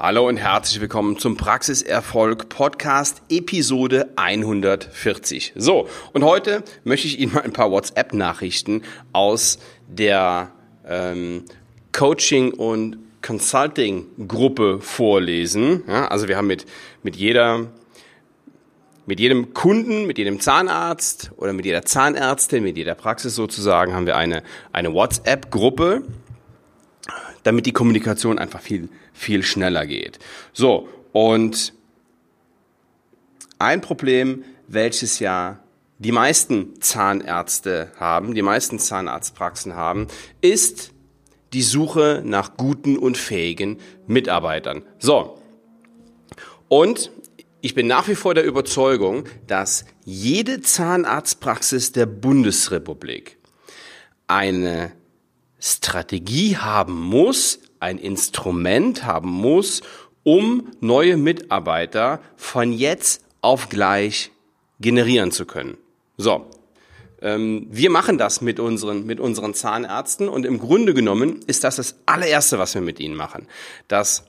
Hallo und herzlich willkommen zum Praxiserfolg Podcast Episode 140. So, und heute möchte ich Ihnen mal ein paar WhatsApp-Nachrichten aus der ähm, Coaching- und Consulting-Gruppe vorlesen. Ja, also wir haben mit, mit jeder mit jedem Kunden, mit jedem Zahnarzt oder mit jeder Zahnärztin, mit jeder Praxis sozusagen haben wir eine, eine WhatsApp-Gruppe, damit die Kommunikation einfach viel, viel schneller geht. So, und ein Problem, welches ja die meisten Zahnärzte haben, die meisten Zahnarztpraxen haben, ist die Suche nach guten und fähigen Mitarbeitern. So. Und ich bin nach wie vor der Überzeugung, dass jede Zahnarztpraxis der Bundesrepublik eine Strategie haben muss, ein Instrument haben muss, um neue Mitarbeiter von jetzt auf gleich generieren zu können. So, ähm, wir machen das mit unseren, mit unseren Zahnärzten und im Grunde genommen ist das das allererste, was wir mit ihnen machen, dass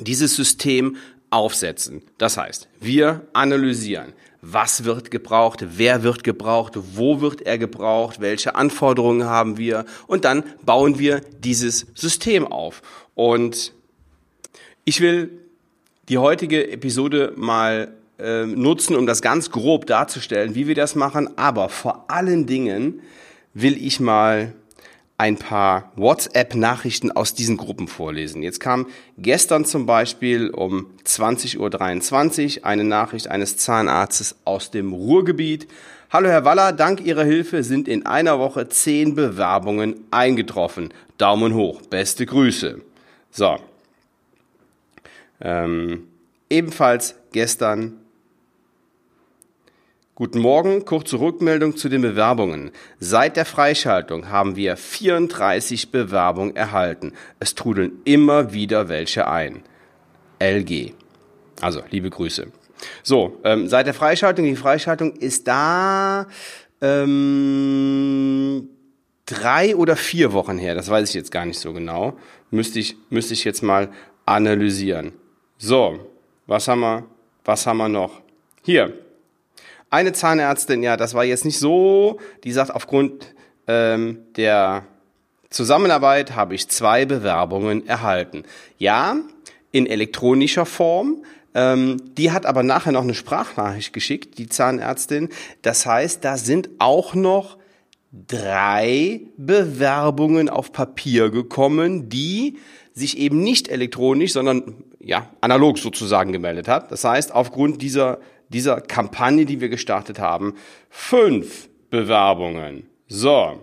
dieses System aufsetzen. Das heißt, wir analysieren, was wird gebraucht, wer wird gebraucht, wo wird er gebraucht, welche Anforderungen haben wir und dann bauen wir dieses System auf. Und ich will die heutige Episode mal äh, nutzen, um das ganz grob darzustellen, wie wir das machen, aber vor allen Dingen will ich mal ein paar WhatsApp-Nachrichten aus diesen Gruppen vorlesen. Jetzt kam gestern zum Beispiel um 20.23 Uhr eine Nachricht eines Zahnarztes aus dem Ruhrgebiet. Hallo Herr Waller, dank Ihrer Hilfe sind in einer Woche zehn Bewerbungen eingetroffen. Daumen hoch, beste Grüße. So. Ähm, ebenfalls gestern Guten Morgen, kurze Rückmeldung zu den Bewerbungen. Seit der Freischaltung haben wir 34 Bewerbungen erhalten. Es trudeln immer wieder welche ein. LG. Also, liebe Grüße. So, ähm, seit der Freischaltung, die Freischaltung ist da ähm, drei oder vier Wochen her. Das weiß ich jetzt gar nicht so genau. Müsste ich, müsste ich jetzt mal analysieren. So, was haben wir, was haben wir noch? Hier, eine Zahnärztin, ja, das war jetzt nicht so, die sagt, aufgrund ähm, der Zusammenarbeit habe ich zwei Bewerbungen erhalten. Ja, in elektronischer Form. Ähm, die hat aber nachher noch eine Sprachnachricht geschickt, die Zahnärztin. Das heißt, da sind auch noch drei Bewerbungen auf Papier gekommen, die sich eben nicht elektronisch, sondern ja, analog sozusagen gemeldet hat. Das heißt, aufgrund dieser dieser Kampagne, die wir gestartet haben, fünf Bewerbungen. So.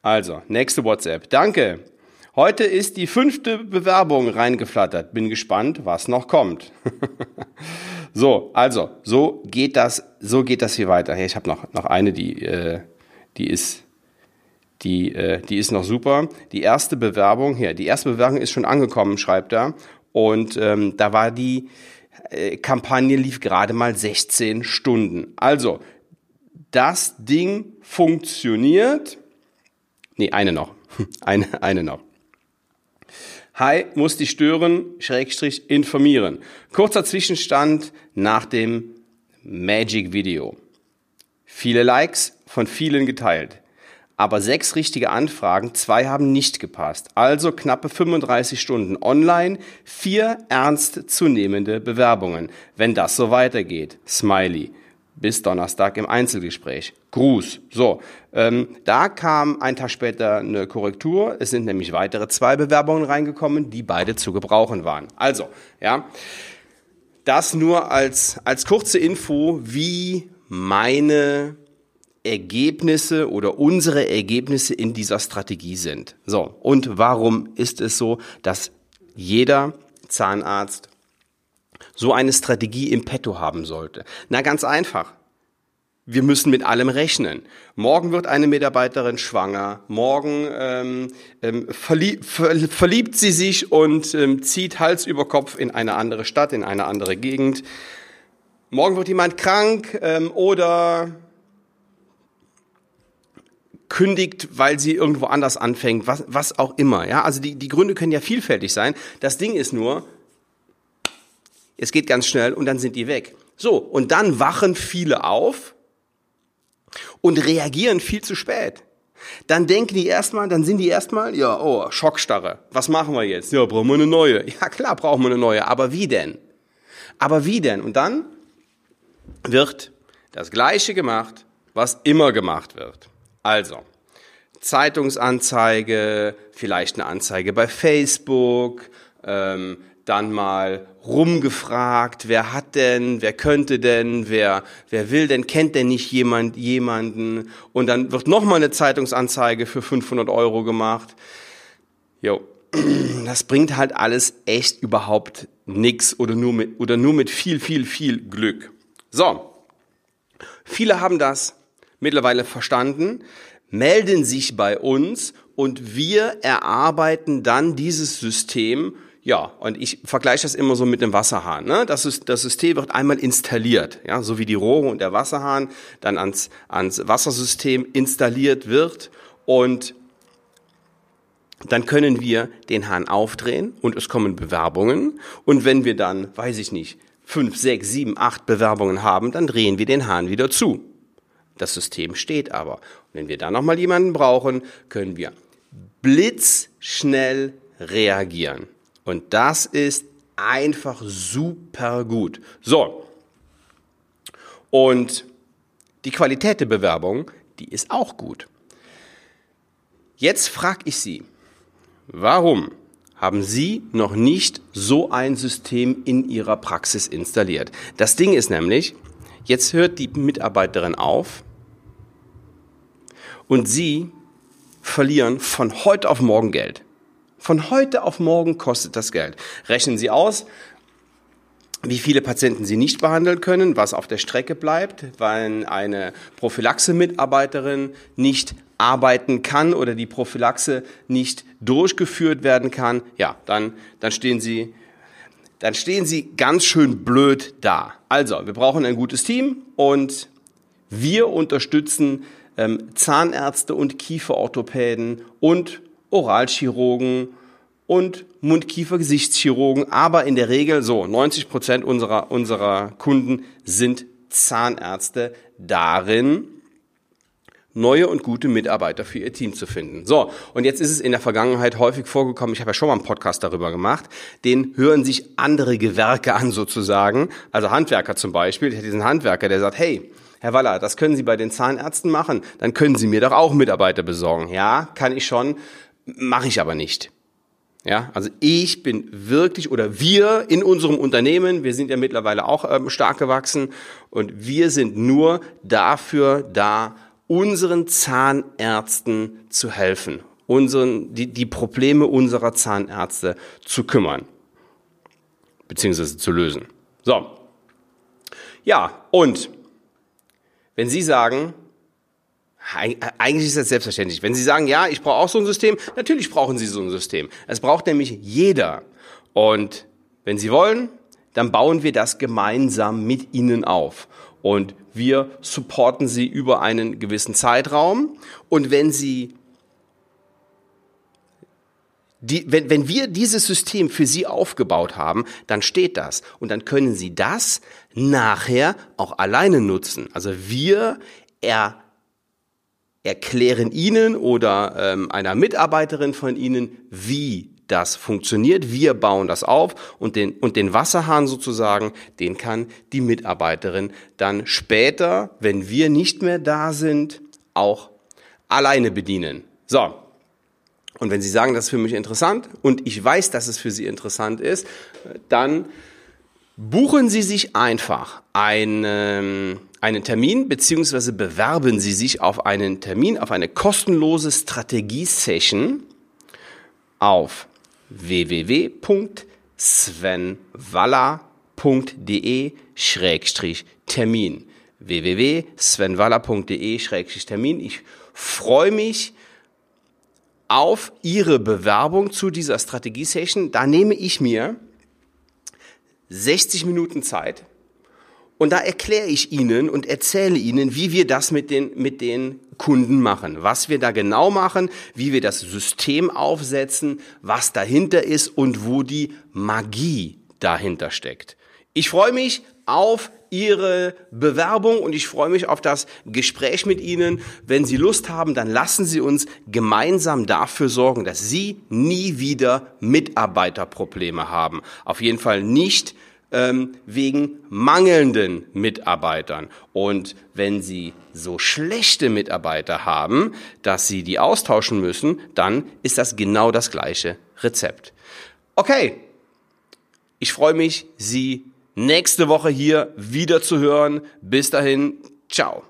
Also, nächste WhatsApp. Danke. Heute ist die fünfte Bewerbung reingeflattert. Bin gespannt, was noch kommt. so, also, so geht das, so geht das hier weiter. Hey, ich habe noch, noch eine, die, äh, die ist, die, äh, die ist noch super. Die erste Bewerbung hier, die erste Bewerbung ist schon angekommen, schreibt er. Und ähm, da war die, Kampagne lief gerade mal 16 Stunden. Also, das Ding funktioniert. Nee, eine noch. Eine, eine noch. Hi, muss dich stören, Schrägstrich informieren. Kurzer Zwischenstand nach dem Magic Video. Viele Likes, von vielen geteilt aber sechs richtige Anfragen, zwei haben nicht gepasst. Also knappe 35 Stunden online, vier ernst zu nehmende Bewerbungen. Wenn das so weitergeht, Smiley. Bis Donnerstag im Einzelgespräch. Gruß. So, ähm, da kam ein Tag später eine Korrektur. Es sind nämlich weitere zwei Bewerbungen reingekommen, die beide zu gebrauchen waren. Also, ja, das nur als, als kurze Info, wie meine Ergebnisse oder unsere Ergebnisse in dieser Strategie sind. So, und warum ist es so, dass jeder Zahnarzt so eine Strategie im Petto haben sollte? Na, ganz einfach. Wir müssen mit allem rechnen. Morgen wird eine Mitarbeiterin schwanger. Morgen ähm, ähm, verlieb, ver, verliebt sie sich und ähm, zieht Hals über Kopf in eine andere Stadt, in eine andere Gegend. Morgen wird jemand krank ähm, oder kündigt, weil sie irgendwo anders anfängt, was, was auch immer. Ja, also die, die Gründe können ja vielfältig sein. Das Ding ist nur, es geht ganz schnell und dann sind die weg. So, und dann wachen viele auf und reagieren viel zu spät. Dann denken die erstmal, dann sind die erstmal, ja, oh, Schockstarre. Was machen wir jetzt? Ja, brauchen wir eine neue. Ja, klar, brauchen wir eine neue. Aber wie denn? Aber wie denn? Und dann wird das Gleiche gemacht, was immer gemacht wird. Also, Zeitungsanzeige, vielleicht eine Anzeige bei Facebook, ähm, dann mal rumgefragt, wer hat denn, wer könnte denn, wer, wer will denn, kennt denn nicht jemand jemanden und dann wird nochmal eine Zeitungsanzeige für 500 Euro gemacht. Jo, das bringt halt alles echt überhaupt nix oder nur mit, oder nur mit viel, viel, viel Glück. So. Viele haben das mittlerweile verstanden, melden sich bei uns und wir erarbeiten dann dieses System ja, und ich vergleiche das immer so mit dem Wasserhahn. Ne? Das, ist, das System wird einmal installiert, ja, so wie die Rohre und der Wasserhahn dann ans, ans Wassersystem installiert wird und dann können wir den Hahn aufdrehen und es kommen Bewerbungen. Und wenn wir dann, weiß ich nicht, fünf, sechs, sieben, acht Bewerbungen haben, dann drehen wir den Hahn wieder zu. Das System steht aber. Und wenn wir dann nochmal jemanden brauchen, können wir blitzschnell reagieren. Und das ist einfach super gut. So. Und die Qualität der Bewerbung, die ist auch gut. Jetzt frage ich Sie, warum haben Sie noch nicht so ein System in Ihrer Praxis installiert? Das Ding ist nämlich, jetzt hört die Mitarbeiterin auf und Sie verlieren von heute auf morgen Geld. Von heute auf morgen kostet das Geld. Rechnen Sie aus, wie viele Patienten Sie nicht behandeln können, was auf der Strecke bleibt, weil eine Prophylaxe-Mitarbeiterin nicht arbeiten kann oder die Prophylaxe nicht durchgeführt werden kann, ja, dann, dann stehen Sie, dann stehen Sie ganz schön blöd da. Also, wir brauchen ein gutes Team und wir unterstützen ähm, Zahnärzte und Kieferorthopäden und Oralchirurgen und Mund-Kiefer-Gesichtschirurgen, aber in der Regel so 90 Prozent unserer, unserer Kunden sind Zahnärzte darin, neue und gute Mitarbeiter für ihr Team zu finden. So, und jetzt ist es in der Vergangenheit häufig vorgekommen, ich habe ja schon mal einen Podcast darüber gemacht, den hören sich andere Gewerke an sozusagen, also Handwerker zum Beispiel, ich hätte diesen Handwerker, der sagt, hey, Herr Waller, das können Sie bei den Zahnärzten machen, dann können Sie mir doch auch Mitarbeiter besorgen. Ja, kann ich schon, mache ich aber nicht. Ja, also ich bin wirklich oder wir in unserem Unternehmen, wir sind ja mittlerweile auch ähm, stark gewachsen und wir sind nur dafür da, unseren Zahnärzten zu helfen, unseren, die, die Probleme unserer Zahnärzte zu kümmern, beziehungsweise zu lösen. So. Ja, und wenn Sie sagen, eigentlich ist das selbstverständlich. Wenn Sie sagen, ja, ich brauche auch so ein System, natürlich brauchen Sie so ein System. Es braucht nämlich jeder. Und wenn Sie wollen, dann bauen wir das gemeinsam mit Ihnen auf. Und wir supporten Sie über einen gewissen Zeitraum. Und wenn Sie die, wenn, wenn wir dieses System für Sie aufgebaut haben, dann steht das. Und dann können Sie das nachher auch alleine nutzen. Also wir er erklären Ihnen oder ähm, einer Mitarbeiterin von Ihnen, wie das funktioniert. Wir bauen das auf und den, und den Wasserhahn sozusagen, den kann die Mitarbeiterin dann später, wenn wir nicht mehr da sind, auch alleine bedienen. So. Und wenn Sie sagen, das ist für mich interessant und ich weiß, dass es für Sie interessant ist, dann buchen Sie sich einfach einen, einen Termin beziehungsweise bewerben Sie sich auf einen Termin, auf eine kostenlose Strategie-Session auf www.svenwalla.de-termin www.svenwalla.de-termin Ich freue mich auf Ihre Bewerbung zu dieser Strategie-Session. Da nehme ich mir 60 Minuten Zeit Und da erkläre ich Ihnen und erzähle Ihnen, wie wir das mit den, mit den Kunden machen, was wir da genau machen, wie wir das System aufsetzen, was dahinter ist und wo die Magie dahinter steckt. Ich freue mich auf Ihre Bewerbung und ich freue mich auf das Gespräch mit Ihnen. Wenn Sie Lust haben, dann lassen Sie uns gemeinsam dafür sorgen, dass Sie nie wieder Mitarbeiterprobleme haben. Auf jeden Fall nicht ähm, wegen mangelnden Mitarbeitern. Und wenn Sie so schlechte Mitarbeiter haben, dass Sie die austauschen müssen, dann ist das genau das gleiche Rezept. Okay, ich freue mich, Sie nächste Woche hier wieder zu hören. Bis dahin, ciao.